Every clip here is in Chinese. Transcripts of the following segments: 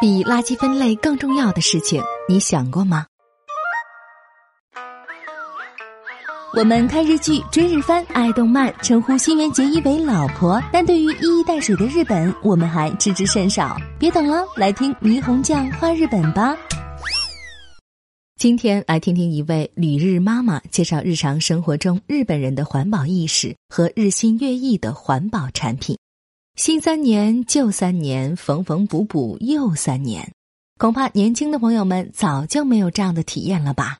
比垃圾分类更重要的事情，你想过吗？我们看日剧、追日番、爱动漫，称呼新垣结衣为老婆，但对于一衣带水的日本，我们还知之甚少。别等了，来听霓虹酱画日本吧。今天来听听一位旅日妈妈介绍日常生活中日本人的环保意识和日新月异的环保产品。新三年，旧三年，缝缝补补又三年，恐怕年轻的朋友们早就没有这样的体验了吧？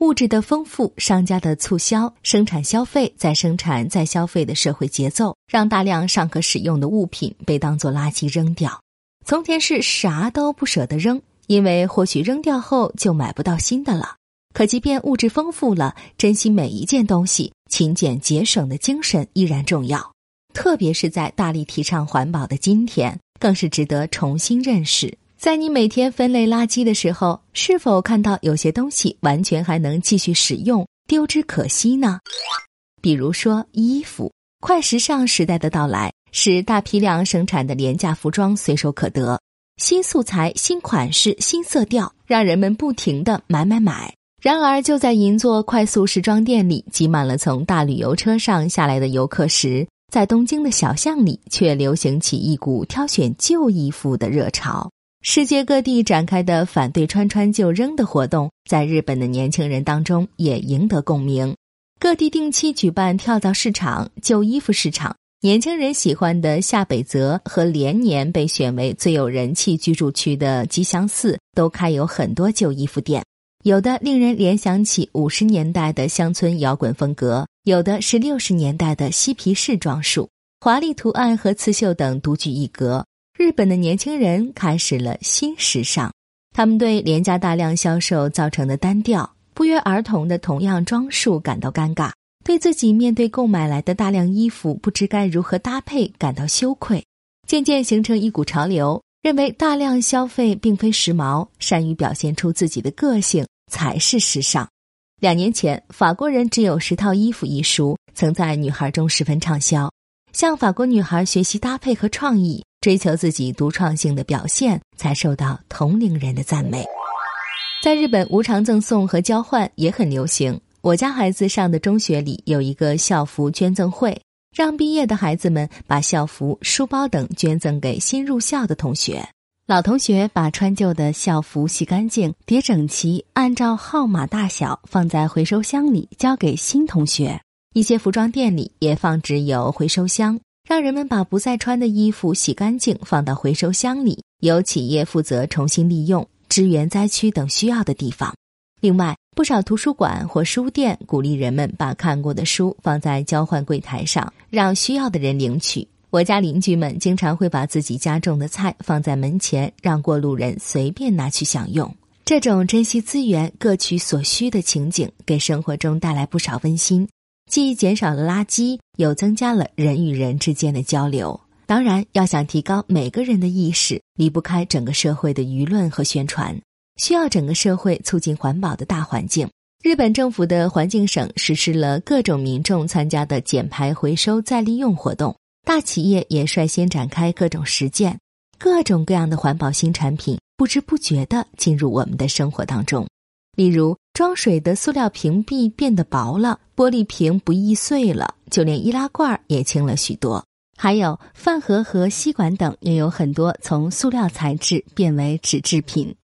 物质的丰富，商家的促销，生产消费再生产再消费的社会节奏，让大量尚可使用的物品被当作垃圾扔掉。从前是啥都不舍得扔，因为或许扔掉后就买不到新的了。可即便物质丰富了，珍惜每一件东西，勤俭节省的精神依然重要。特别是在大力提倡环保的今天，更是值得重新认识。在你每天分类垃圾的时候，是否看到有些东西完全还能继续使用，丢之可惜呢？比如说衣服，快时尚时代的到来，使大批量生产的廉价服装随手可得，新素材、新款式、新色调，让人们不停的买买买。然而，就在银座快速时装店里挤满了从大旅游车上下来的游客时，在东京的小巷里，却流行起一股挑选旧衣服的热潮。世界各地展开的反对穿穿就扔的活动，在日本的年轻人当中也赢得共鸣。各地定期举办跳蚤市场、旧衣服市场，年轻人喜欢的下北泽和连年被选为最有人气居住区的吉祥寺，都开有很多旧衣服店。有的令人联想起五十年代的乡村摇滚风格，有的是六十年代的嬉皮士装束，华丽图案和刺绣等独具一格。日本的年轻人开始了新时尚，他们对廉价大量销售造成的单调、不约而同的同样装束感到尴尬，对自己面对购买来的大量衣服不知该如何搭配感到羞愧，渐渐形成一股潮流，认为大量消费并非时髦，善于表现出自己的个性。才是时尚。两年前，《法国人只有十套衣服》一书曾在女孩中十分畅销。向法国女孩学习搭配和创意，追求自己独创性的表现，才受到同龄人的赞美。在日本，无偿赠送和交换也很流行。我家孩子上的中学里有一个校服捐赠会，让毕业的孩子们把校服、书包等捐赠给新入校的同学。老同学把穿旧的校服洗干净、叠整齐，按照号码大小放在回收箱里，交给新同学。一些服装店里也放置有回收箱，让人们把不再穿的衣服洗干净，放到回收箱里，由企业负责重新利用，支援灾区等需要的地方。另外，不少图书馆或书店鼓励人们把看过的书放在交换柜台上，让需要的人领取。我家邻居们经常会把自己家种的菜放在门前，让过路人随便拿去享用。这种珍惜资源、各取所需的情景，给生活中带来不少温馨，既减少了垃圾，又增加了人与人之间的交流。当然，要想提高每个人的意识，离不开整个社会的舆论和宣传，需要整个社会促进环保的大环境。日本政府的环境省实施了各种民众参加的减排、回收、再利用活动。大企业也率先展开各种实践，各种各样的环保新产品不知不觉地进入我们的生活当中。例如，装水的塑料瓶壁变得薄了，玻璃瓶不易碎了，就连易拉罐也轻了许多。还有饭盒和吸管等，也有很多从塑料材质变为纸制品。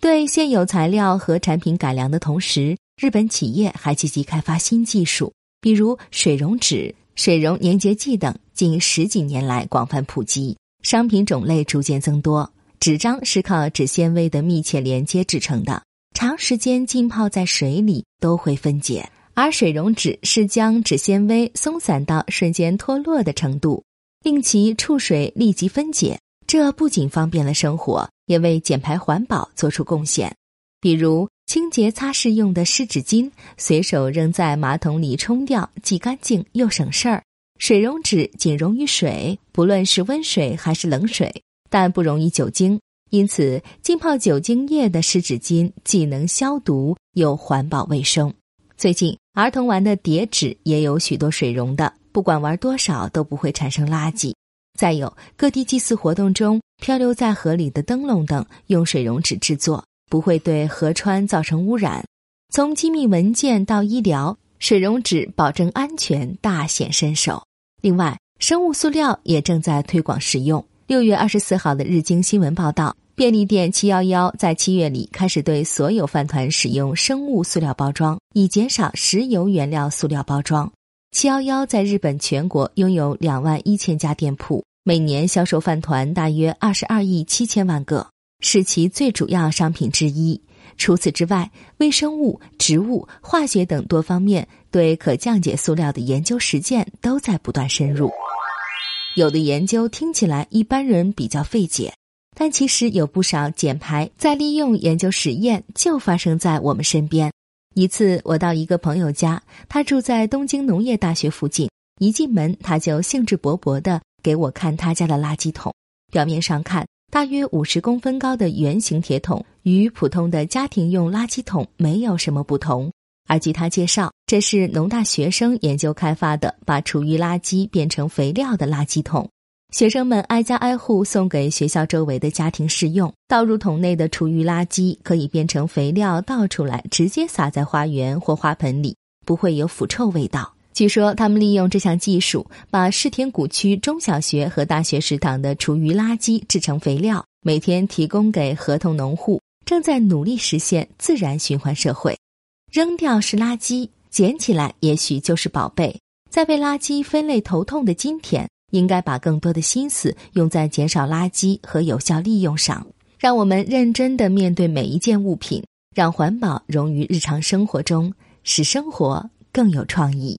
对现有材料和产品改良的同时，日本企业还积极开发新技术，比如水溶纸。水溶粘结剂等近十几年来广泛普及，商品种类逐渐增多。纸张是靠纸纤维的密切连接制成的，长时间浸泡在水里都会分解；而水溶纸是将纸纤维松散到瞬间脱落的程度，令其触水立即分解。这不仅方便了生活，也为减排环保做出贡献。比如。清洁擦拭用的湿纸巾，随手扔在马桶里冲掉，既干净又省事儿。水溶纸仅溶于水，不论是温水还是冷水，但不溶于酒精，因此浸泡酒精液的湿纸巾既能消毒又环保卫生。最近，儿童玩的叠纸也有许多水溶的，不管玩多少都不会产生垃圾。再有，各地祭祀活动中漂流在河里的灯笼等用水溶纸制作，不会对河川造成污染。从机密文件到医疗，水溶纸保证安全大显身手。另外，生物塑料也正在推广使用。六月二十四号的日经新闻报道，便利店七幺幺在七月里开始对所有饭团使用生物塑料包装，以减少石油原料塑料包装。七幺幺在日本全国拥有两万一千家店铺，每年销售饭团大约二十二亿七千万个，是其最主要商品之一。除此之外，微生物、植物、化学等多方面对可降解塑料的研究实践都在不断深入。有的研究听起来一般人比较费解，但其实有不少减排再利用研究实验就发生在我们身边。一次，我到一个朋友家，他住在东京农业大学附近。一进门，他就兴致勃勃地给我看他家的垃圾桶。表面上看，大约五十公分高的圆形铁桶与普通的家庭用垃圾桶没有什么不同。而据他介绍，这是农大学生研究开发的，把厨余垃圾变成肥料的垃圾桶。学生们挨家挨户送给学校周围的家庭试用，倒入桶内的厨余垃圾可以变成肥料，倒出来直接撒在花园或花盆里，不会有腐臭味道。据说他们利用这项技术，把世田谷区中小学和大学食堂的厨余垃圾制成肥料，每天提供给合同农户，正在努力实现自然循环社会。扔掉是垃圾，捡起来也许就是宝贝。在被垃圾分类头痛的今天，应该把更多的心思用在减少垃圾和有效利用上。让我们认真的面对每一件物品，让环保融于日常生活中，使生活更有创意。